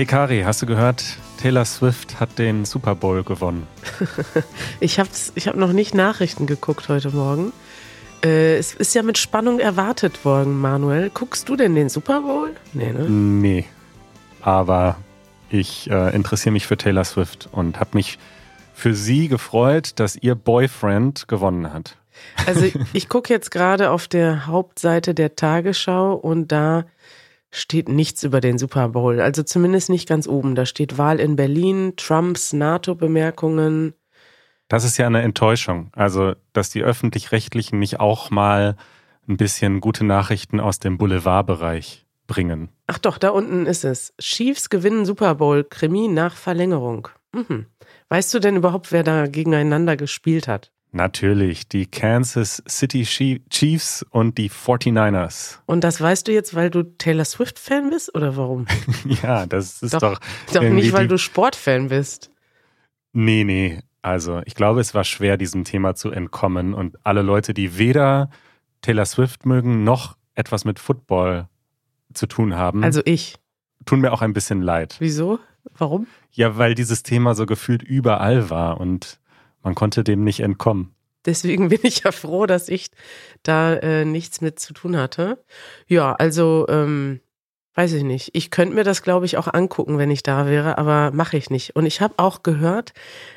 Hey Kari, hast du gehört? Taylor Swift hat den Super Bowl gewonnen. ich habe ich hab noch nicht Nachrichten geguckt heute Morgen. Äh, es ist ja mit Spannung erwartet worden, Manuel. Guckst du denn den Super Bowl? Nee, ne? Nee. Aber ich äh, interessiere mich für Taylor Swift und habe mich für sie gefreut, dass ihr Boyfriend gewonnen hat. Also ich gucke jetzt gerade auf der Hauptseite der Tagesschau und da steht nichts über den Super Bowl. Also zumindest nicht ganz oben. Da steht Wahl in Berlin, Trumps NATO-Bemerkungen. Das ist ja eine Enttäuschung. Also, dass die öffentlich-rechtlichen nicht auch mal ein bisschen gute Nachrichten aus dem Boulevardbereich bringen. Ach doch, da unten ist es. Chiefs gewinnen Super Bowl, Krimi nach Verlängerung. Mhm. Weißt du denn überhaupt, wer da gegeneinander gespielt hat? Natürlich, die Kansas City Chiefs und die 49ers. Und das weißt du jetzt, weil du Taylor Swift-Fan bist oder warum? ja, das ist doch. Doch, doch nicht, weil du Sportfan bist. Nee, nee. Also, ich glaube, es war schwer, diesem Thema zu entkommen. Und alle Leute, die weder Taylor Swift mögen, noch etwas mit Football zu tun haben. Also ich. Tun mir auch ein bisschen leid. Wieso? Warum? Ja, weil dieses Thema so gefühlt überall war und man konnte dem nicht entkommen. Deswegen bin ich ja froh, dass ich da äh, nichts mit zu tun hatte. Ja, also ähm, weiß ich nicht. Ich könnte mir das, glaube ich, auch angucken, wenn ich da wäre, aber mache ich nicht. Und ich habe auch gehört,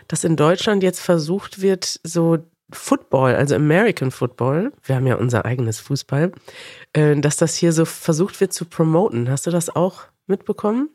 dass in Deutschland jetzt versucht wird, so Football, also American Football, wir haben ja unser eigenes Fußball, äh, dass das hier so versucht wird zu promoten. Hast du das auch mitbekommen?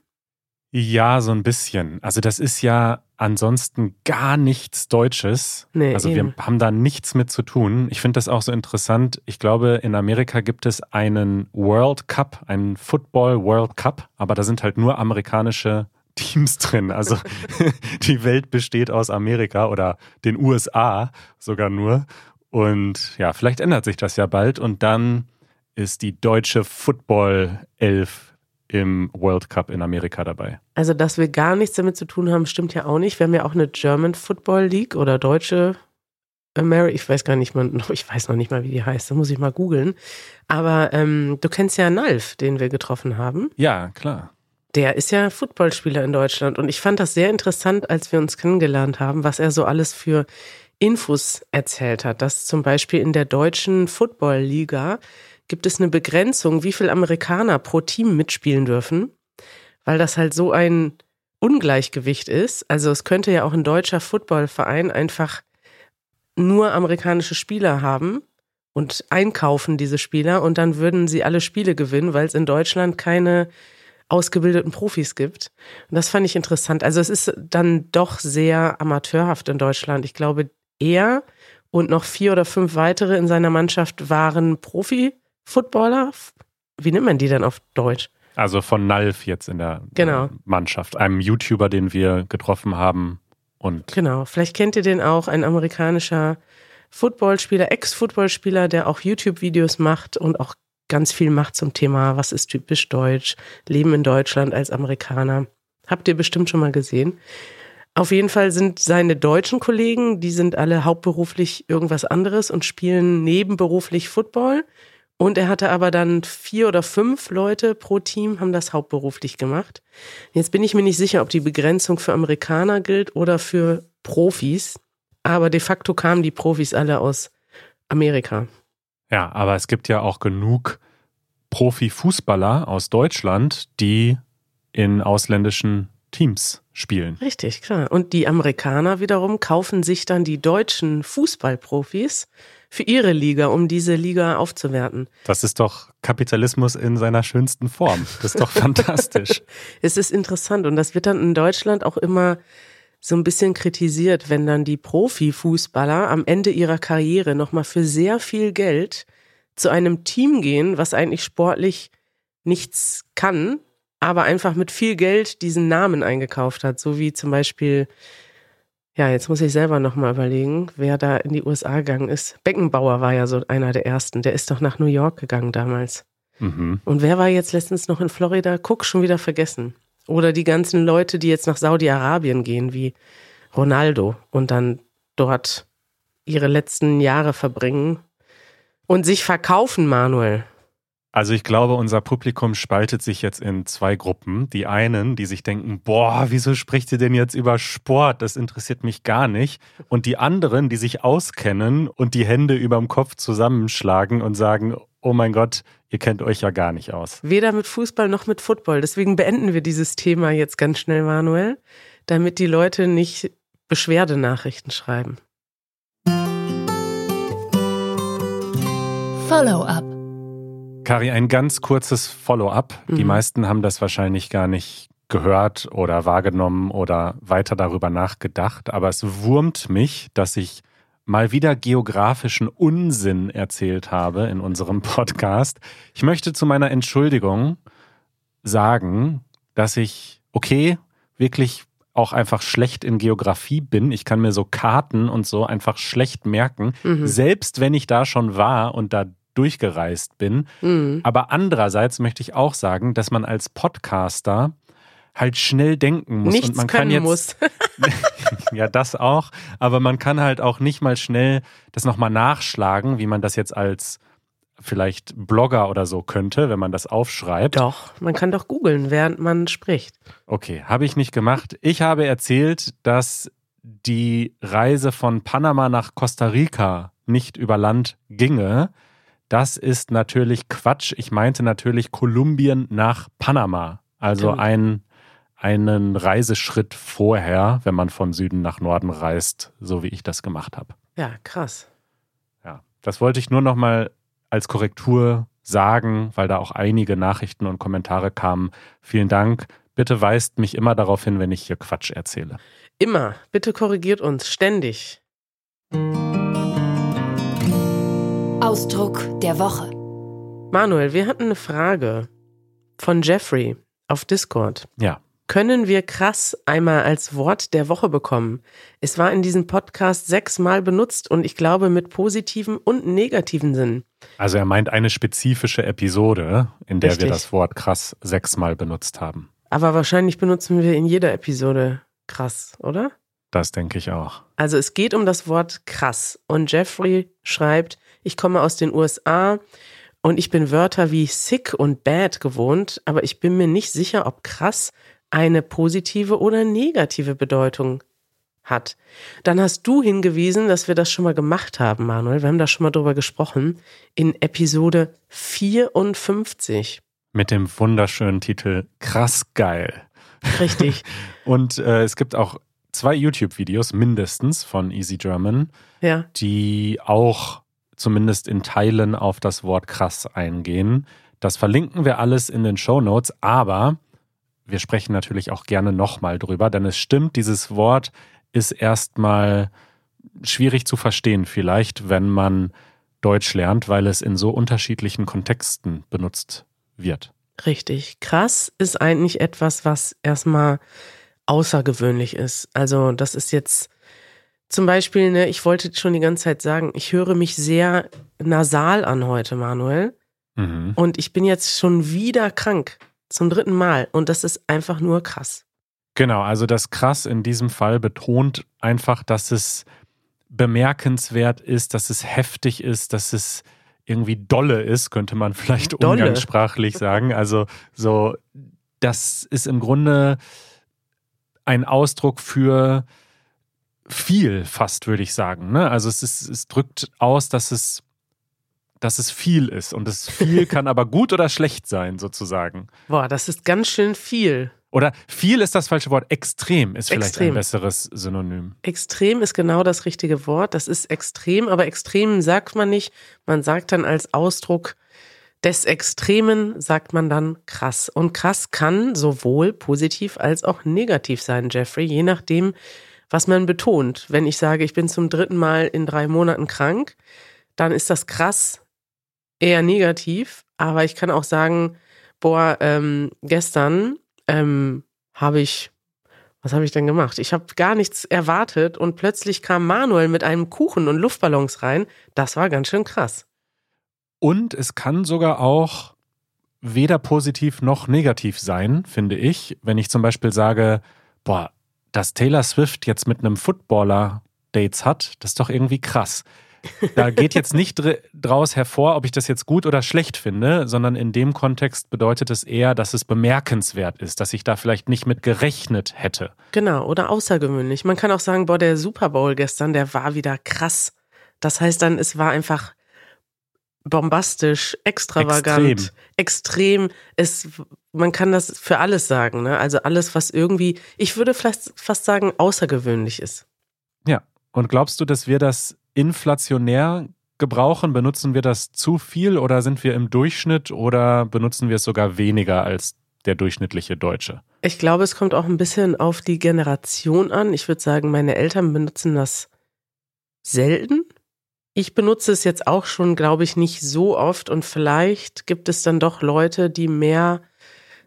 Ja, so ein bisschen. Also das ist ja ansonsten gar nichts Deutsches. Nee, also eben. wir haben da nichts mit zu tun. Ich finde das auch so interessant. Ich glaube, in Amerika gibt es einen World Cup, einen Football World Cup, aber da sind halt nur amerikanische Teams drin. Also die Welt besteht aus Amerika oder den USA sogar nur. Und ja, vielleicht ändert sich das ja bald und dann ist die deutsche Football Elf im World Cup in Amerika dabei. Also, dass wir gar nichts damit zu tun haben, stimmt ja auch nicht. Wir haben ja auch eine German Football League oder deutsche America, ich weiß gar nicht mal, ich weiß noch nicht mal, wie die heißt, da muss ich mal googeln. Aber ähm, du kennst ja Nalf, den wir getroffen haben. Ja, klar. Der ist ja Footballspieler in Deutschland und ich fand das sehr interessant, als wir uns kennengelernt haben, was er so alles für Infos erzählt hat. Dass zum Beispiel in der deutschen Football-Liga gibt es eine Begrenzung, wie viele Amerikaner pro Team mitspielen dürfen, weil das halt so ein Ungleichgewicht ist. Also es könnte ja auch ein deutscher Footballverein einfach nur amerikanische Spieler haben und einkaufen diese Spieler und dann würden sie alle Spiele gewinnen, weil es in Deutschland keine ausgebildeten Profis gibt. Und das fand ich interessant. Also es ist dann doch sehr amateurhaft in Deutschland. Ich glaube, er und noch vier oder fünf weitere in seiner Mannschaft waren Profi Footballer. Wie nennt man die denn auf Deutsch? Also von Nalf jetzt in der genau. Mannschaft, einem YouTuber, den wir getroffen haben. Und genau, vielleicht kennt ihr den auch, ein amerikanischer Footballspieler, Ex-Footballspieler, der auch YouTube-Videos macht und auch ganz viel macht zum Thema, was ist typisch deutsch, Leben in Deutschland als Amerikaner. Habt ihr bestimmt schon mal gesehen. Auf jeden Fall sind seine deutschen Kollegen, die sind alle hauptberuflich irgendwas anderes und spielen nebenberuflich Football. Und er hatte aber dann vier oder fünf Leute pro Team, haben das hauptberuflich gemacht. Jetzt bin ich mir nicht sicher, ob die Begrenzung für Amerikaner gilt oder für Profis. Aber de facto kamen die Profis alle aus Amerika. Ja, aber es gibt ja auch genug Profifußballer aus Deutschland, die in ausländischen Teams spielen. Richtig, klar. Und die Amerikaner wiederum kaufen sich dann die deutschen Fußballprofis für ihre Liga, um diese Liga aufzuwerten. Das ist doch Kapitalismus in seiner schönsten Form. Das ist doch fantastisch. Es ist interessant und das wird dann in Deutschland auch immer so ein bisschen kritisiert, wenn dann die Profifußballer am Ende ihrer Karriere nochmal für sehr viel Geld zu einem Team gehen, was eigentlich sportlich nichts kann, aber einfach mit viel Geld diesen Namen eingekauft hat, so wie zum Beispiel ja, jetzt muss ich selber nochmal überlegen, wer da in die USA gegangen ist. Beckenbauer war ja so einer der ersten. Der ist doch nach New York gegangen damals. Mhm. Und wer war jetzt letztens noch in Florida? Guck, schon wieder vergessen. Oder die ganzen Leute, die jetzt nach Saudi-Arabien gehen, wie Ronaldo und dann dort ihre letzten Jahre verbringen und sich verkaufen, Manuel. Also ich glaube, unser Publikum spaltet sich jetzt in zwei Gruppen. Die einen, die sich denken, boah, wieso spricht ihr denn jetzt über Sport? Das interessiert mich gar nicht. Und die anderen, die sich auskennen und die Hände überm Kopf zusammenschlagen und sagen, oh mein Gott, ihr kennt euch ja gar nicht aus. Weder mit Fußball noch mit Football. Deswegen beenden wir dieses Thema jetzt ganz schnell, Manuel, damit die Leute nicht Beschwerdenachrichten schreiben. Follow-up. Kari, ein ganz kurzes Follow-up. Mhm. Die meisten haben das wahrscheinlich gar nicht gehört oder wahrgenommen oder weiter darüber nachgedacht, aber es wurmt mich, dass ich mal wieder geografischen Unsinn erzählt habe in unserem Podcast. Ich möchte zu meiner Entschuldigung sagen, dass ich, okay, wirklich auch einfach schlecht in Geografie bin. Ich kann mir so Karten und so einfach schlecht merken, mhm. selbst wenn ich da schon war und da durchgereist bin. Mhm. Aber andererseits möchte ich auch sagen, dass man als Podcaster halt schnell denken muss Nichts und man kann jetzt muss. ja das auch, aber man kann halt auch nicht mal schnell das nochmal nachschlagen, wie man das jetzt als vielleicht Blogger oder so könnte, wenn man das aufschreibt. Doch, man kann doch googeln, während man spricht. Okay, habe ich nicht gemacht. Ich habe erzählt, dass die Reise von Panama nach Costa Rica nicht über Land ginge. Das ist natürlich Quatsch. Ich meinte natürlich Kolumbien nach Panama. Also ein einen Reiseschritt vorher, wenn man von Süden nach Norden reist, so wie ich das gemacht habe. Ja, krass. Ja, das wollte ich nur noch mal als Korrektur sagen, weil da auch einige Nachrichten und Kommentare kamen. Vielen Dank. Bitte weist mich immer darauf hin, wenn ich hier Quatsch erzähle. Immer. Bitte korrigiert uns ständig. Ausdruck der Woche. Manuel, wir hatten eine Frage von Jeffrey auf Discord. Ja können wir krass einmal als Wort der Woche bekommen. Es war in diesem Podcast sechsmal benutzt und ich glaube mit positiven und negativen Sinn. Also er meint eine spezifische Episode, in der Richtig. wir das Wort krass sechsmal benutzt haben. Aber wahrscheinlich benutzen wir in jeder Episode krass, oder? Das denke ich auch. Also es geht um das Wort krass und Jeffrey schreibt, ich komme aus den USA und ich bin Wörter wie sick und bad gewohnt, aber ich bin mir nicht sicher, ob krass eine positive oder negative Bedeutung hat. Dann hast du hingewiesen, dass wir das schon mal gemacht haben, Manuel. Wir haben da schon mal drüber gesprochen in Episode 54. Mit dem wunderschönen Titel Krass geil. Richtig. Und äh, es gibt auch zwei YouTube-Videos mindestens von Easy German, ja. die auch zumindest in Teilen auf das Wort krass eingehen. Das verlinken wir alles in den Show Notes, aber wir sprechen natürlich auch gerne nochmal drüber, denn es stimmt, dieses Wort ist erstmal schwierig zu verstehen, vielleicht, wenn man Deutsch lernt, weil es in so unterschiedlichen Kontexten benutzt wird. Richtig. Krass ist eigentlich etwas, was erstmal außergewöhnlich ist. Also, das ist jetzt zum Beispiel, ne, ich wollte schon die ganze Zeit sagen, ich höre mich sehr nasal an heute, Manuel. Mhm. Und ich bin jetzt schon wieder krank. Zum dritten Mal. Und das ist einfach nur krass. Genau, also das krass in diesem Fall betont einfach, dass es bemerkenswert ist, dass es heftig ist, dass es irgendwie dolle ist, könnte man vielleicht dolle. umgangssprachlich sagen. Also so, das ist im Grunde ein Ausdruck für viel, fast würde ich sagen. Ne? Also es, ist, es drückt aus, dass es dass es viel ist. Und das viel kann aber gut oder schlecht sein, sozusagen. Boah, das ist ganz schön viel. Oder viel ist das falsche Wort. Extrem ist vielleicht extrem. ein besseres Synonym. Extrem ist genau das richtige Wort. Das ist extrem, aber extrem sagt man nicht. Man sagt dann als Ausdruck des Extremen, sagt man dann krass. Und krass kann sowohl positiv als auch negativ sein, Jeffrey, je nachdem, was man betont. Wenn ich sage, ich bin zum dritten Mal in drei Monaten krank, dann ist das krass eher negativ, aber ich kann auch sagen, boah, ähm, gestern ähm, habe ich, was habe ich denn gemacht? Ich habe gar nichts erwartet und plötzlich kam Manuel mit einem Kuchen und Luftballons rein. Das war ganz schön krass. Und es kann sogar auch weder positiv noch negativ sein, finde ich. Wenn ich zum Beispiel sage, boah, dass Taylor Swift jetzt mit einem Footballer Dates hat, das ist doch irgendwie krass. da geht jetzt nicht draus hervor, ob ich das jetzt gut oder schlecht finde, sondern in dem Kontext bedeutet es eher, dass es bemerkenswert ist, dass ich da vielleicht nicht mit gerechnet hätte. Genau, oder außergewöhnlich. Man kann auch sagen, boah, der Super Bowl gestern, der war wieder krass. Das heißt dann, es war einfach bombastisch, extravagant, extrem. extrem. Es, man kann das für alles sagen, ne? Also alles, was irgendwie, ich würde fast, fast sagen, außergewöhnlich ist. Ja. Und glaubst du, dass wir das inflationär gebrauchen? Benutzen wir das zu viel oder sind wir im Durchschnitt oder benutzen wir es sogar weniger als der durchschnittliche Deutsche? Ich glaube, es kommt auch ein bisschen auf die Generation an. Ich würde sagen, meine Eltern benutzen das selten. Ich benutze es jetzt auch schon, glaube ich, nicht so oft und vielleicht gibt es dann doch Leute, die mehr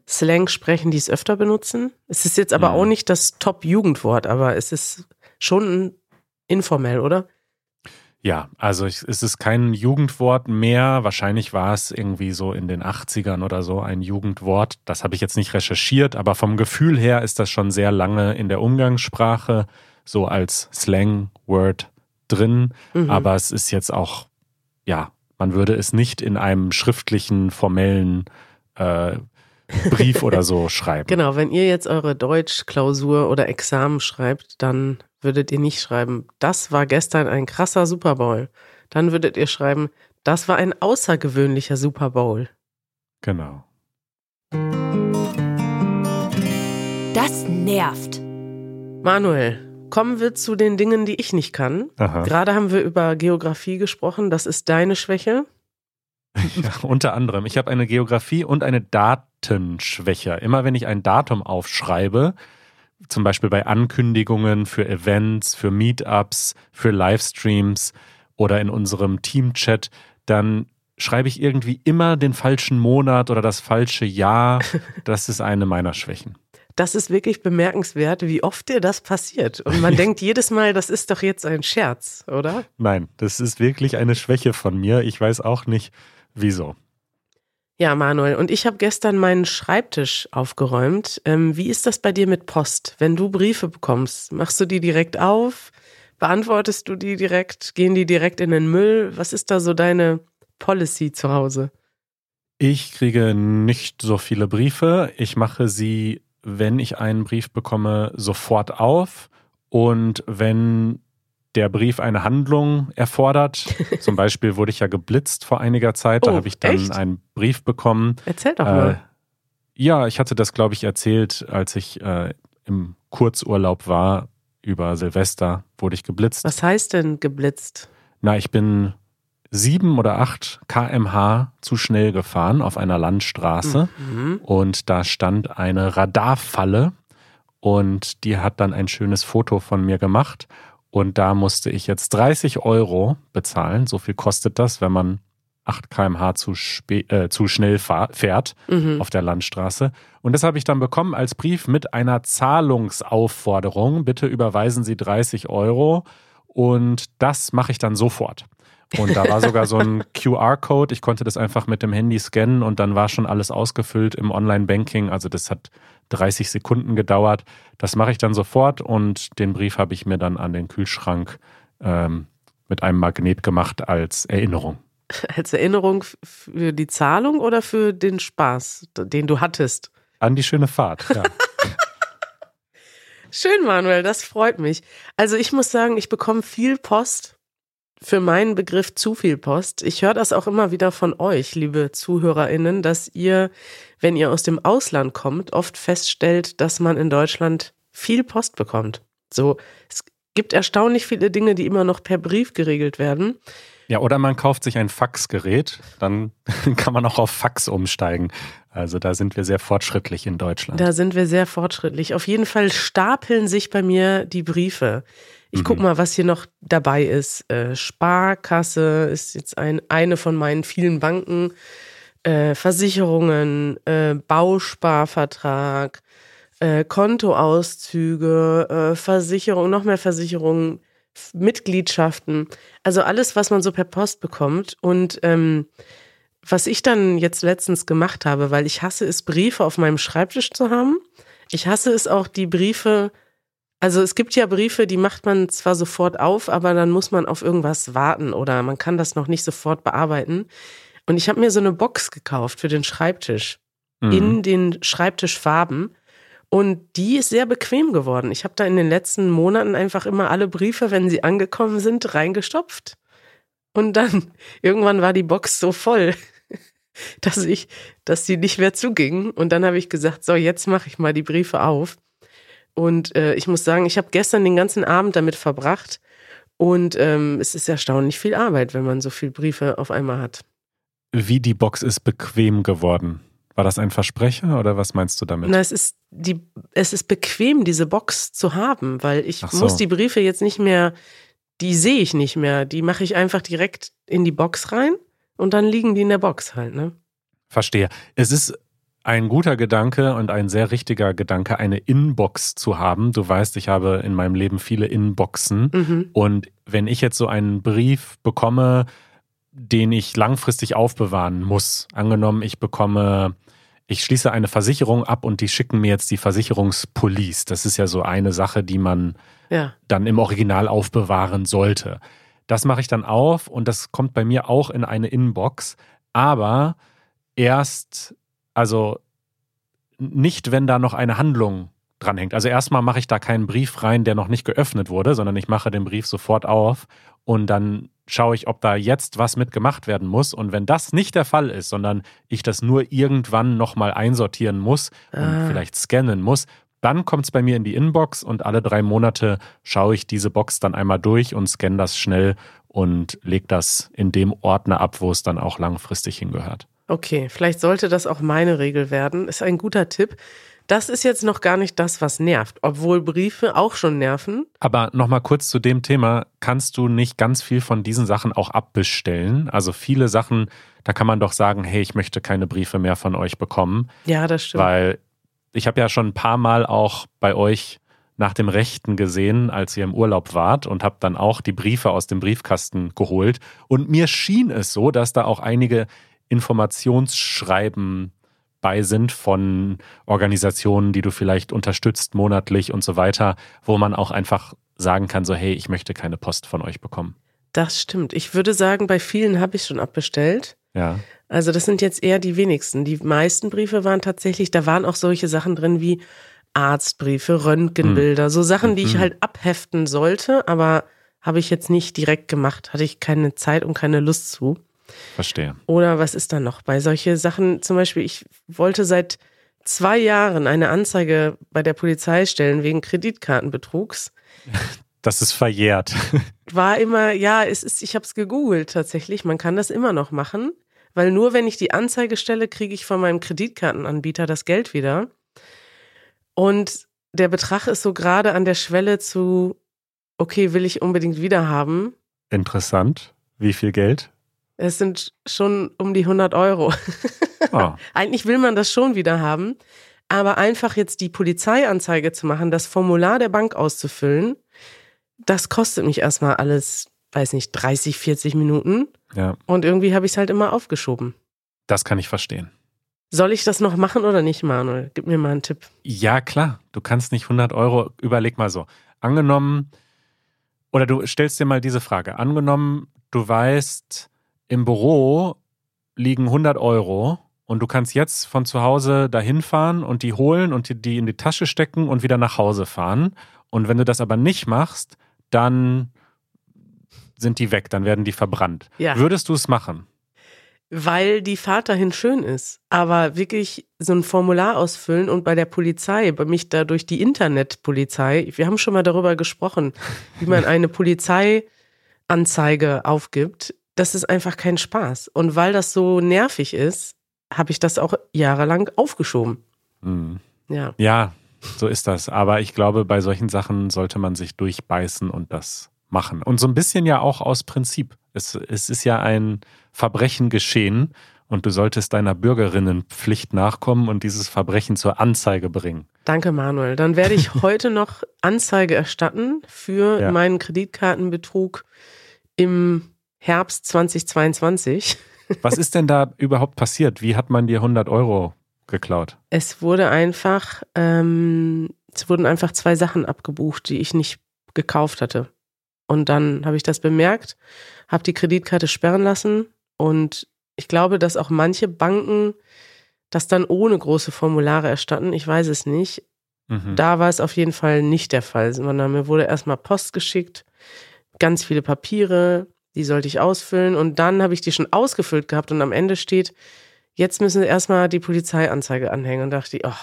Slang sprechen, die es öfter benutzen. Es ist jetzt aber mhm. auch nicht das Top-Jugendwort, aber es ist schon informell, oder? Ja, also es ist kein Jugendwort mehr. Wahrscheinlich war es irgendwie so in den 80ern oder so ein Jugendwort. Das habe ich jetzt nicht recherchiert, aber vom Gefühl her ist das schon sehr lange in der Umgangssprache so als Slang-Word drin, mhm. aber es ist jetzt auch, ja, man würde es nicht in einem schriftlichen, formellen äh, Brief oder so schreiben. Genau, wenn ihr jetzt eure Deutschklausur oder Examen schreibt, dann würdet ihr nicht schreiben, das war gestern ein krasser Super Bowl. Dann würdet ihr schreiben, das war ein außergewöhnlicher Super Bowl. Genau. Das nervt. Manuel, Kommen wir zu den Dingen, die ich nicht kann. Aha. Gerade haben wir über Geografie gesprochen. Das ist deine Schwäche. Ja, unter anderem. Ich habe eine Geografie und eine Datenschwäche. Immer wenn ich ein Datum aufschreibe, zum Beispiel bei Ankündigungen für Events, für Meetups, für Livestreams oder in unserem Teamchat, dann schreibe ich irgendwie immer den falschen Monat oder das falsche Jahr. Das ist eine meiner Schwächen das ist wirklich bemerkenswert, wie oft dir das passiert. Und man denkt jedes Mal, das ist doch jetzt ein Scherz, oder? Nein, das ist wirklich eine Schwäche von mir. Ich weiß auch nicht, wieso. Ja, Manuel, und ich habe gestern meinen Schreibtisch aufgeräumt. Ähm, wie ist das bei dir mit Post? Wenn du Briefe bekommst, machst du die direkt auf? Beantwortest du die direkt? Gehen die direkt in den Müll? Was ist da so deine Policy zu Hause? Ich kriege nicht so viele Briefe. Ich mache sie wenn ich einen Brief bekomme, sofort auf. Und wenn der Brief eine Handlung erfordert, zum Beispiel wurde ich ja geblitzt vor einiger Zeit, oh, da habe ich dann echt? einen Brief bekommen. Erzähl doch mal. Äh, ja, ich hatte das, glaube ich, erzählt, als ich äh, im Kurzurlaub war über Silvester, wurde ich geblitzt. Was heißt denn geblitzt? Na, ich bin sieben oder acht kmh zu schnell gefahren auf einer Landstraße mhm. und da stand eine Radarfalle und die hat dann ein schönes Foto von mir gemacht und da musste ich jetzt 30 Euro bezahlen. So viel kostet das, wenn man 8 kmh zu, äh, zu schnell fährt mhm. auf der Landstraße. Und das habe ich dann bekommen als Brief mit einer Zahlungsaufforderung. Bitte überweisen Sie 30 Euro. Und das mache ich dann sofort. Und da war sogar so ein QR-Code. Ich konnte das einfach mit dem Handy scannen und dann war schon alles ausgefüllt im Online-Banking. Also das hat 30 Sekunden gedauert. Das mache ich dann sofort und den Brief habe ich mir dann an den Kühlschrank ähm, mit einem Magnet gemacht als Erinnerung. Als Erinnerung für die Zahlung oder für den Spaß, den du hattest? An die schöne Fahrt, ja. Schön, Manuel, das freut mich. Also ich muss sagen, ich bekomme viel Post für meinen Begriff zu viel Post. Ich höre das auch immer wieder von euch, liebe ZuhörerInnen, dass ihr, wenn ihr aus dem Ausland kommt, oft feststellt, dass man in Deutschland viel Post bekommt. So, es gibt erstaunlich viele Dinge, die immer noch per Brief geregelt werden. Ja, oder man kauft sich ein Faxgerät, dann kann man auch auf Fax umsteigen. Also da sind wir sehr fortschrittlich in Deutschland. Da sind wir sehr fortschrittlich. Auf jeden Fall stapeln sich bei mir die Briefe. Ich mhm. guck mal, was hier noch dabei ist. Äh, Sparkasse ist jetzt ein, eine von meinen vielen Banken. Äh, Versicherungen, äh, Bausparvertrag, äh, Kontoauszüge, äh, Versicherung, noch mehr Versicherungen, Mitgliedschaften. Also alles, was man so per Post bekommt. Und ähm, was ich dann jetzt letztens gemacht habe, weil ich hasse es, Briefe auf meinem Schreibtisch zu haben. Ich hasse es auch, die Briefe Also es gibt ja Briefe, die macht man zwar sofort auf, aber dann muss man auf irgendwas warten oder man kann das noch nicht sofort bearbeiten. Und ich habe mir so eine Box gekauft für den Schreibtisch mhm. in den Schreibtischfarben. Und die ist sehr bequem geworden. Ich habe da in den letzten Monaten einfach immer alle Briefe, wenn sie angekommen sind, reingestopft. Und dann irgendwann war die Box so voll, dass ich, dass sie nicht mehr zuging. Und dann habe ich gesagt, so jetzt mache ich mal die Briefe auf. Und äh, ich muss sagen, ich habe gestern den ganzen Abend damit verbracht. Und ähm, es ist erstaunlich viel Arbeit, wenn man so viele Briefe auf einmal hat. Wie die Box ist bequem geworden. War das ein Versprecher oder was meinst du damit? Na, es ist die, es ist bequem, diese Box zu haben, weil ich so. muss die Briefe jetzt nicht mehr, die sehe ich nicht mehr. Die mache ich einfach direkt in die Box rein und dann liegen die in der Box halt, ne? Verstehe. Es ist ein guter Gedanke und ein sehr richtiger Gedanke, eine Inbox zu haben. Du weißt, ich habe in meinem Leben viele Inboxen. Mhm. Und wenn ich jetzt so einen Brief bekomme, den ich langfristig aufbewahren muss, angenommen, ich bekomme, ich schließe eine Versicherung ab und die schicken mir jetzt die Versicherungspolice. Das ist ja so eine Sache, die man ja. dann im Original aufbewahren sollte. Das mache ich dann auf und das kommt bei mir auch in eine Inbox. Aber erst also nicht, wenn da noch eine Handlung dranhängt. Also erstmal mache ich da keinen Brief rein, der noch nicht geöffnet wurde, sondern ich mache den Brief sofort auf und dann schaue ich, ob da jetzt was mitgemacht werden muss. Und wenn das nicht der Fall ist, sondern ich das nur irgendwann nochmal einsortieren muss und ah. vielleicht scannen muss, dann kommt es bei mir in die Inbox und alle drei Monate schaue ich diese Box dann einmal durch und scanne das schnell und lege das in dem Ordner ab, wo es dann auch langfristig hingehört. Okay, vielleicht sollte das auch meine Regel werden. Ist ein guter Tipp. Das ist jetzt noch gar nicht das, was nervt, obwohl Briefe auch schon nerven. Aber nochmal kurz zu dem Thema, kannst du nicht ganz viel von diesen Sachen auch abbestellen? Also viele Sachen, da kann man doch sagen, hey, ich möchte keine Briefe mehr von euch bekommen. Ja, das stimmt. Weil ich habe ja schon ein paar Mal auch bei euch nach dem Rechten gesehen, als ihr im Urlaub wart und habe dann auch die Briefe aus dem Briefkasten geholt. Und mir schien es so, dass da auch einige Informationsschreiben bei sind von Organisationen, die du vielleicht unterstützt monatlich und so weiter, wo man auch einfach sagen kann, so hey, ich möchte keine Post von euch bekommen. Das stimmt. Ich würde sagen, bei vielen habe ich schon abbestellt. Ja. Also das sind jetzt eher die wenigsten. Die meisten Briefe waren tatsächlich, da waren auch solche Sachen drin wie Arztbriefe, Röntgenbilder, mhm. so Sachen, die ich mhm. halt abheften sollte, aber habe ich jetzt nicht direkt gemacht, hatte ich keine Zeit und keine Lust zu. Verstehe. Oder was ist da noch? Bei solche Sachen, zum Beispiel, ich wollte seit zwei Jahren eine Anzeige bei der Polizei stellen wegen Kreditkartenbetrugs. Das ist verjährt. War immer, ja, es ist, ich habe es gegoogelt tatsächlich. Man kann das immer noch machen, weil nur wenn ich die Anzeige stelle, kriege ich von meinem Kreditkartenanbieter das Geld wieder. Und der Betrag ist so gerade an der Schwelle zu, okay, will ich unbedingt wieder haben. Interessant. Wie viel Geld? Es sind schon um die 100 Euro. Oh. Eigentlich will man das schon wieder haben. Aber einfach jetzt die Polizeianzeige zu machen, das Formular der Bank auszufüllen, das kostet mich erstmal alles, weiß nicht, 30, 40 Minuten. Ja. Und irgendwie habe ich es halt immer aufgeschoben. Das kann ich verstehen. Soll ich das noch machen oder nicht, Manuel? Gib mir mal einen Tipp. Ja, klar. Du kannst nicht 100 Euro, überleg mal so. Angenommen, oder du stellst dir mal diese Frage. Angenommen, du weißt, im Büro liegen 100 Euro und du kannst jetzt von zu Hause dahin fahren und die holen und die in die Tasche stecken und wieder nach Hause fahren. Und wenn du das aber nicht machst, dann sind die weg, dann werden die verbrannt. Ja. Würdest du es machen? Weil die Fahrt dahin schön ist. Aber wirklich so ein Formular ausfüllen und bei der Polizei, bei mich da durch die Internetpolizei, wir haben schon mal darüber gesprochen, wie man eine Polizeianzeige aufgibt das ist einfach kein Spaß. Und weil das so nervig ist, habe ich das auch jahrelang aufgeschoben. Mhm. Ja. Ja, so ist das. Aber ich glaube, bei solchen Sachen sollte man sich durchbeißen und das machen. Und so ein bisschen ja auch aus Prinzip. Es, es ist ja ein Verbrechen geschehen und du solltest deiner Bürgerinnenpflicht nachkommen und dieses Verbrechen zur Anzeige bringen. Danke, Manuel. Dann werde ich heute noch Anzeige erstatten für ja. meinen Kreditkartenbetrug im Herbst 2022. Was ist denn da überhaupt passiert? Wie hat man dir 100 Euro geklaut? Es wurde einfach, ähm, es wurden einfach zwei Sachen abgebucht, die ich nicht gekauft hatte. Und dann habe ich das bemerkt, habe die Kreditkarte sperren lassen und ich glaube, dass auch manche Banken das dann ohne große Formulare erstatten. Ich weiß es nicht. Mhm. Da war es auf jeden Fall nicht der Fall, sondern mir wurde erstmal Post geschickt, ganz viele Papiere, die sollte ich ausfüllen und dann habe ich die schon ausgefüllt gehabt und am Ende steht, jetzt müssen sie erstmal die Polizeianzeige anhängen und dachte ich, oh,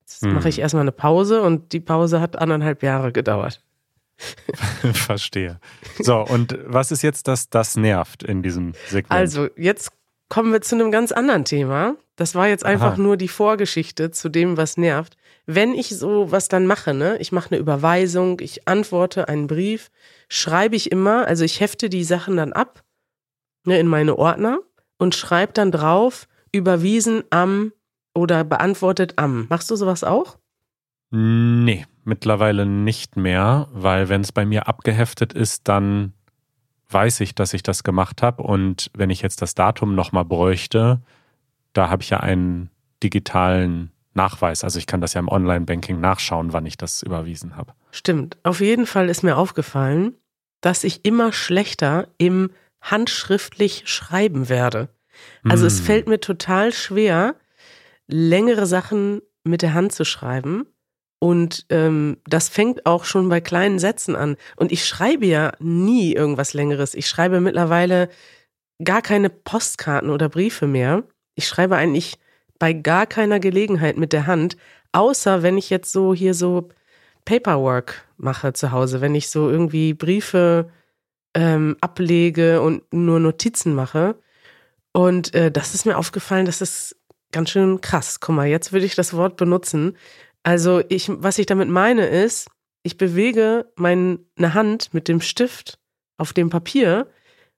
jetzt mhm. mache ich erstmal eine Pause und die Pause hat anderthalb Jahre gedauert. Verstehe. So, und was ist jetzt das, das nervt in diesem Segment? Also, jetzt kommen wir zu einem ganz anderen Thema. Das war jetzt einfach Aha. nur die Vorgeschichte zu dem, was nervt. Wenn ich so was dann mache, ne, ich mache eine Überweisung, ich antworte einen Brief, schreibe ich immer, also ich hefte die Sachen dann ab, ne, in meine Ordner und schreibe dann drauf, überwiesen am oder beantwortet am. Machst du sowas auch? Nee, mittlerweile nicht mehr, weil wenn es bei mir abgeheftet ist, dann weiß ich, dass ich das gemacht habe. Und wenn ich jetzt das Datum nochmal bräuchte, da habe ich ja einen digitalen Nachweis. Also ich kann das ja im Online-Banking nachschauen, wann ich das überwiesen habe. Stimmt. Auf jeden Fall ist mir aufgefallen, dass ich immer schlechter im handschriftlich schreiben werde. Also mm. es hm. fällt mir total schwer, längere Sachen mit der Hand zu schreiben. Und ähm, das fängt auch schon bei kleinen Sätzen an. Und ich schreibe ja nie irgendwas Längeres. Ich schreibe mittlerweile gar keine Postkarten oder Briefe mehr. Ich schreibe eigentlich bei gar keiner Gelegenheit mit der Hand, außer wenn ich jetzt so hier so Paperwork mache zu Hause, wenn ich so irgendwie Briefe ähm, ablege und nur Notizen mache. Und äh, das ist mir aufgefallen, das ist ganz schön krass. Guck mal, jetzt würde ich das Wort benutzen. Also ich, was ich damit meine ist, ich bewege meine Hand mit dem Stift auf dem Papier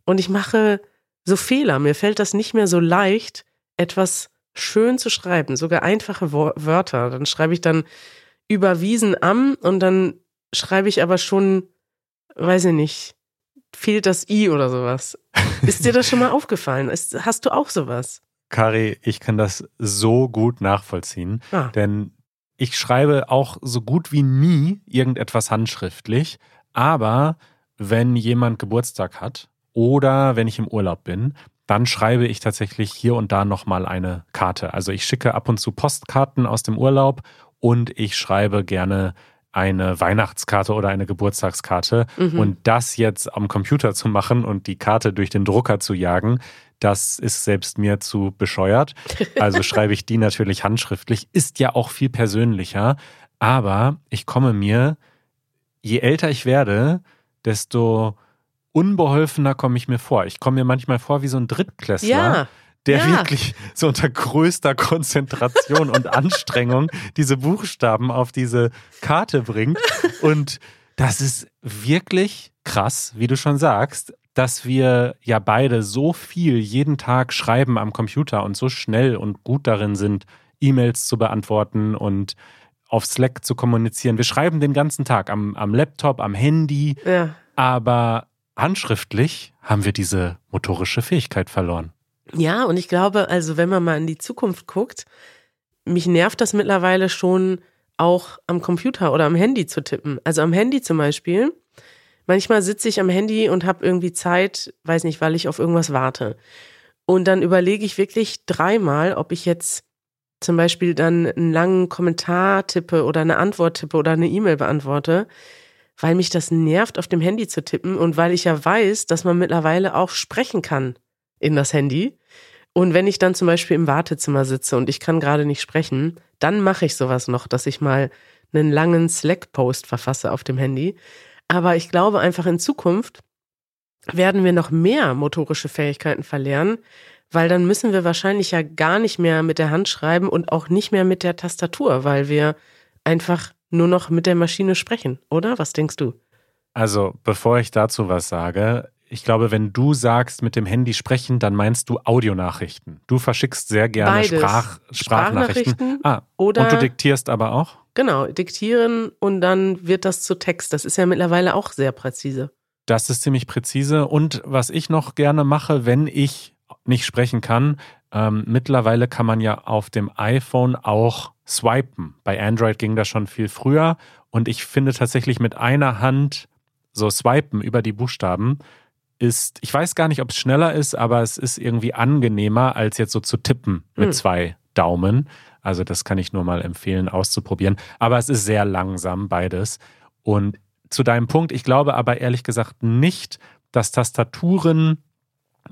und ich mache so Fehler. Mir fällt das nicht mehr so leicht, etwas schön zu schreiben, sogar einfache Wörter. Dann schreibe ich dann überwiesen am und dann schreibe ich aber schon, weiß ich nicht, fehlt das I oder sowas. Ist dir das schon mal aufgefallen? Ist, hast du auch sowas? Kari, ich kann das so gut nachvollziehen, ah. denn ich schreibe auch so gut wie nie irgendetwas handschriftlich, aber wenn jemand Geburtstag hat oder wenn ich im Urlaub bin, dann schreibe ich tatsächlich hier und da nochmal eine Karte. Also ich schicke ab und zu Postkarten aus dem Urlaub und ich schreibe gerne eine Weihnachtskarte oder eine Geburtstagskarte. Mhm. Und das jetzt am Computer zu machen und die Karte durch den Drucker zu jagen, das ist selbst mir zu bescheuert. Also schreibe ich die natürlich handschriftlich. Ist ja auch viel persönlicher. Aber ich komme mir, je älter ich werde, desto unbeholfener komme ich mir vor. Ich komme mir manchmal vor wie so ein Drittklässler. Ja der ja. wirklich so unter größter Konzentration und Anstrengung diese Buchstaben auf diese Karte bringt. Und das ist wirklich krass, wie du schon sagst dass wir ja beide so viel jeden Tag schreiben am Computer und so schnell und gut darin sind, E-Mails zu beantworten und auf Slack zu kommunizieren. Wir schreiben den ganzen Tag am, am Laptop, am Handy, ja. aber handschriftlich haben wir diese motorische Fähigkeit verloren. Ja, und ich glaube, also wenn man mal in die Zukunft guckt, mich nervt das mittlerweile schon auch am Computer oder am Handy zu tippen. Also am Handy zum Beispiel Manchmal sitze ich am Handy und habe irgendwie Zeit, weiß nicht, weil ich auf irgendwas warte. Und dann überlege ich wirklich dreimal, ob ich jetzt zum Beispiel dann einen langen Kommentar tippe oder eine Antwort tippe oder eine E-Mail beantworte, weil mich das nervt, auf dem Handy zu tippen und weil ich ja weiß, dass man mittlerweile auch sprechen kann in das Handy. Und wenn ich dann zum Beispiel im Wartezimmer sitze und ich kann gerade nicht sprechen, dann mache ich sowas noch, dass ich mal einen langen Slack-Post verfasse auf dem Handy. Aber ich glaube einfach in Zukunft werden wir noch mehr motorische Fähigkeiten verlernen, weil dann müssen wir wahrscheinlich ja gar nicht mehr mit der Hand schreiben und auch nicht mehr mit der Tastatur, weil wir einfach nur noch mit der Maschine sprechen, oder? Was denkst du? Also, bevor ich dazu was sage, ich glaube, wenn du sagst, mit dem Handy sprechen, dann meinst du Audionachrichten. Du verschickst sehr gerne Sprach, Sprachnachrichten. Sprachnachrichten ah, oder und du diktierst aber auch? Genau, diktieren und dann wird das zu Text. Das ist ja mittlerweile auch sehr präzise. Das ist ziemlich präzise. Und was ich noch gerne mache, wenn ich nicht sprechen kann, ähm, mittlerweile kann man ja auf dem iPhone auch Swipen. Bei Android ging das schon viel früher und ich finde tatsächlich mit einer Hand so swipen über die Buchstaben ist, ich weiß gar nicht, ob es schneller ist, aber es ist irgendwie angenehmer, als jetzt so zu tippen mit hm. zwei Daumen. Also das kann ich nur mal empfehlen, auszuprobieren. Aber es ist sehr langsam beides. Und zu deinem Punkt, ich glaube aber ehrlich gesagt nicht, dass Tastaturen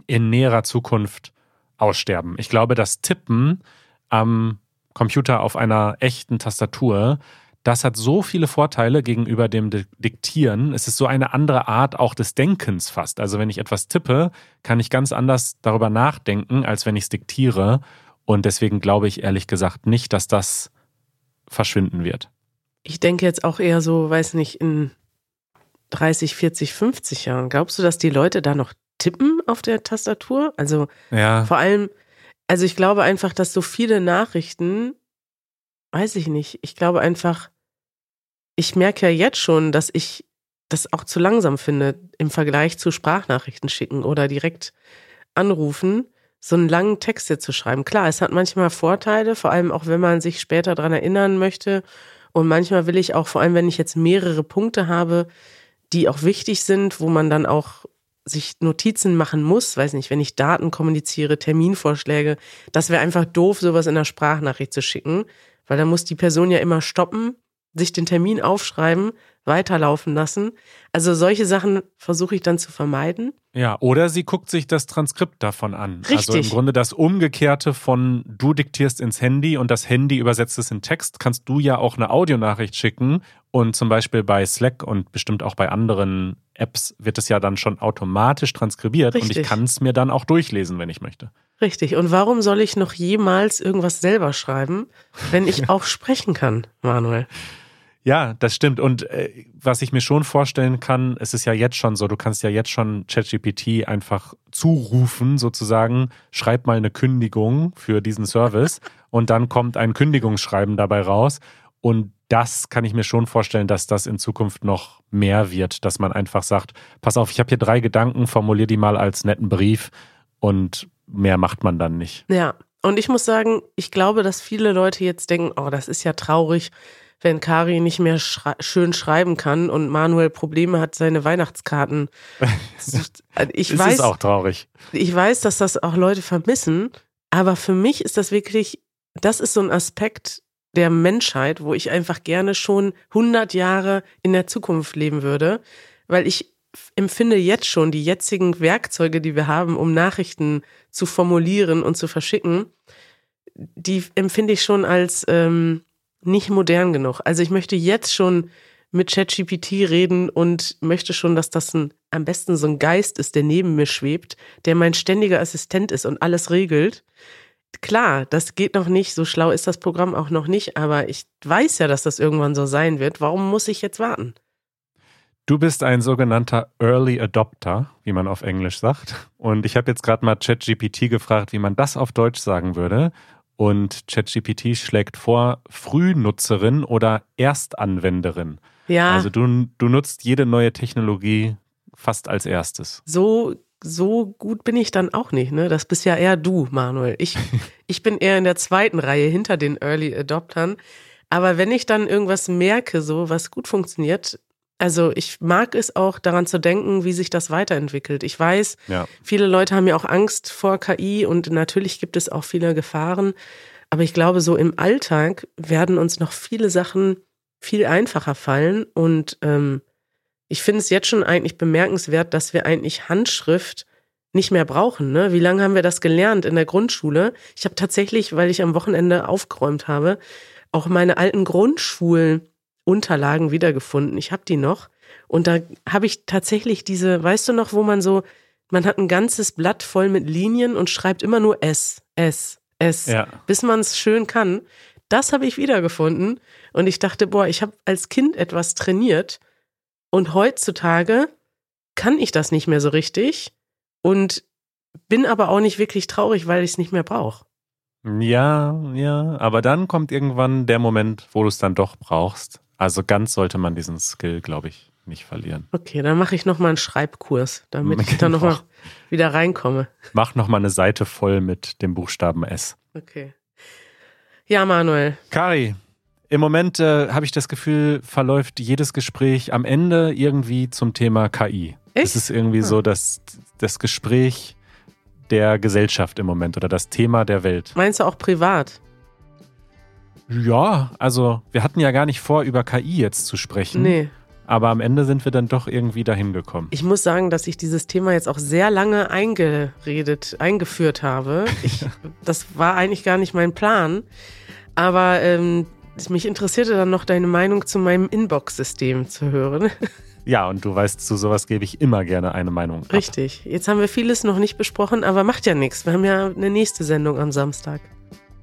in näherer Zukunft aussterben. Ich glaube, das Tippen am Computer auf einer echten Tastatur, das hat so viele Vorteile gegenüber dem Diktieren. Es ist so eine andere Art auch des Denkens fast. Also wenn ich etwas tippe, kann ich ganz anders darüber nachdenken, als wenn ich es diktiere. Und deswegen glaube ich ehrlich gesagt nicht, dass das verschwinden wird. Ich denke jetzt auch eher so, weiß nicht, in 30, 40, 50 Jahren. Glaubst du, dass die Leute da noch tippen auf der Tastatur? Also ja. vor allem, also ich glaube einfach, dass so viele Nachrichten, weiß ich nicht, ich glaube einfach, ich merke ja jetzt schon, dass ich das auch zu langsam finde im Vergleich zu Sprachnachrichten schicken oder direkt anrufen, so einen langen Text jetzt zu schreiben. Klar, es hat manchmal Vorteile, vor allem auch wenn man sich später daran erinnern möchte. Und manchmal will ich auch, vor allem wenn ich jetzt mehrere Punkte habe, die auch wichtig sind, wo man dann auch sich Notizen machen muss, weiß nicht, wenn ich Daten kommuniziere, Terminvorschläge, das wäre einfach doof, sowas in der Sprachnachricht zu schicken, weil dann muss die Person ja immer stoppen, sich den Termin aufschreiben, weiterlaufen lassen. Also solche Sachen versuche ich dann zu vermeiden. Ja, oder sie guckt sich das Transkript davon an. Richtig. Also im Grunde das Umgekehrte von du diktierst ins Handy und das Handy übersetzt es in Text, kannst du ja auch eine Audionachricht schicken und zum Beispiel bei Slack und bestimmt auch bei anderen Apps wird es ja dann schon automatisch transkribiert Richtig. und ich kann es mir dann auch durchlesen, wenn ich möchte. Richtig. Und warum soll ich noch jemals irgendwas selber schreiben, wenn ich auch sprechen kann, Manuel? Ja, das stimmt. Und äh, was ich mir schon vorstellen kann, es ist ja jetzt schon so, du kannst ja jetzt schon ChatGPT einfach zurufen, sozusagen, schreib mal eine Kündigung für diesen Service und dann kommt ein Kündigungsschreiben dabei raus. Und das kann ich mir schon vorstellen, dass das in Zukunft noch mehr wird, dass man einfach sagt, pass auf, ich habe hier drei Gedanken, formulier die mal als netten Brief und mehr macht man dann nicht. Ja, und ich muss sagen, ich glaube, dass viele Leute jetzt denken, oh, das ist ja traurig, wenn Kari nicht mehr schrei schön schreiben kann und Manuel Probleme hat, seine Weihnachtskarten. Ich weiß, ist auch traurig. Ich weiß, dass das auch Leute vermissen, aber für mich ist das wirklich, das ist so ein Aspekt, der Menschheit, wo ich einfach gerne schon 100 Jahre in der Zukunft leben würde, weil ich empfinde jetzt schon die jetzigen Werkzeuge, die wir haben, um Nachrichten zu formulieren und zu verschicken, die empfinde ich schon als ähm, nicht modern genug. Also ich möchte jetzt schon mit ChatGPT reden und möchte schon, dass das ein, am besten so ein Geist ist, der neben mir schwebt, der mein ständiger Assistent ist und alles regelt klar, das geht noch nicht, so schlau ist das Programm auch noch nicht, aber ich weiß ja, dass das irgendwann so sein wird. Warum muss ich jetzt warten? Du bist ein sogenannter Early Adopter, wie man auf Englisch sagt. Und ich habe jetzt gerade mal ChatGPT gefragt, wie man das auf Deutsch sagen würde. Und ChatGPT schlägt vor, Frühnutzerin oder Erstanwenderin. Ja. Also du, du nutzt jede neue Technologie fast als erstes. So so gut bin ich dann auch nicht, ne? Das bist ja eher du, Manuel. Ich, ich bin eher in der zweiten Reihe hinter den Early Adoptern. Aber wenn ich dann irgendwas merke, so was gut funktioniert, also ich mag es auch daran zu denken, wie sich das weiterentwickelt. Ich weiß, ja. viele Leute haben ja auch Angst vor KI und natürlich gibt es auch viele Gefahren. Aber ich glaube, so im Alltag werden uns noch viele Sachen viel einfacher fallen und ähm, ich finde es jetzt schon eigentlich bemerkenswert, dass wir eigentlich Handschrift nicht mehr brauchen. Ne? Wie lange haben wir das gelernt in der Grundschule? Ich habe tatsächlich, weil ich am Wochenende aufgeräumt habe, auch meine alten Grundschulunterlagen wiedergefunden. Ich habe die noch. Und da habe ich tatsächlich diese, weißt du noch, wo man so, man hat ein ganzes Blatt voll mit Linien und schreibt immer nur S, S, S, ja. bis man es schön kann. Das habe ich wiedergefunden. Und ich dachte, boah, ich habe als Kind etwas trainiert und heutzutage kann ich das nicht mehr so richtig und bin aber auch nicht wirklich traurig, weil ich es nicht mehr brauche. Ja, ja, aber dann kommt irgendwann der Moment, wo du es dann doch brauchst. Also ganz sollte man diesen Skill, glaube ich, nicht verlieren. Okay, dann mache ich nochmal einen Schreibkurs, damit ich dann nochmal wieder reinkomme. Mach nochmal eine Seite voll mit dem Buchstaben S. Okay. Ja, Manuel. Kari, im Moment äh, habe ich das Gefühl, verläuft jedes Gespräch am Ende irgendwie zum Thema KI. Echt? Es ist irgendwie ah. so das, das Gespräch der Gesellschaft im Moment oder das Thema der Welt. Meinst du auch privat? Ja, also wir hatten ja gar nicht vor, über KI jetzt zu sprechen. Nee. Aber am Ende sind wir dann doch irgendwie dahin gekommen. Ich muss sagen, dass ich dieses Thema jetzt auch sehr lange eingeredet, eingeführt habe. Ich, das war eigentlich gar nicht mein Plan. Aber ähm, mich interessierte dann noch deine Meinung zu meinem Inbox-System zu hören. Ja, und du weißt, zu sowas gebe ich immer gerne eine Meinung. Ab. Richtig. Jetzt haben wir vieles noch nicht besprochen, aber macht ja nichts. Wir haben ja eine nächste Sendung am Samstag.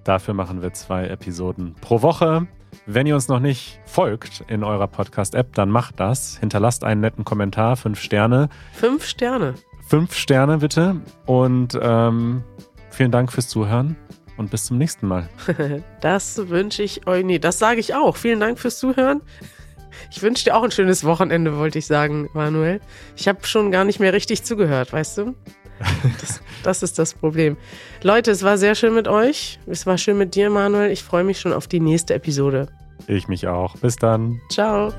Dafür machen wir zwei Episoden pro Woche. Wenn ihr uns noch nicht folgt in eurer Podcast-App, dann macht das. Hinterlasst einen netten Kommentar, fünf Sterne. Fünf Sterne. Fünf Sterne bitte. Und ähm, vielen Dank fürs Zuhören und bis zum nächsten Mal. das wünsche ich euch. Nee, das sage ich auch. Vielen Dank fürs Zuhören. Ich wünsche dir auch ein schönes Wochenende, wollte ich sagen, Manuel. Ich habe schon gar nicht mehr richtig zugehört, weißt du? Das, das, ist das Problem. Leute, es war sehr schön mit euch. Es war schön mit dir, Manuel. Ich freue mich schon auf die nächste Episode. Ich mich auch. Bis dann. Ciao.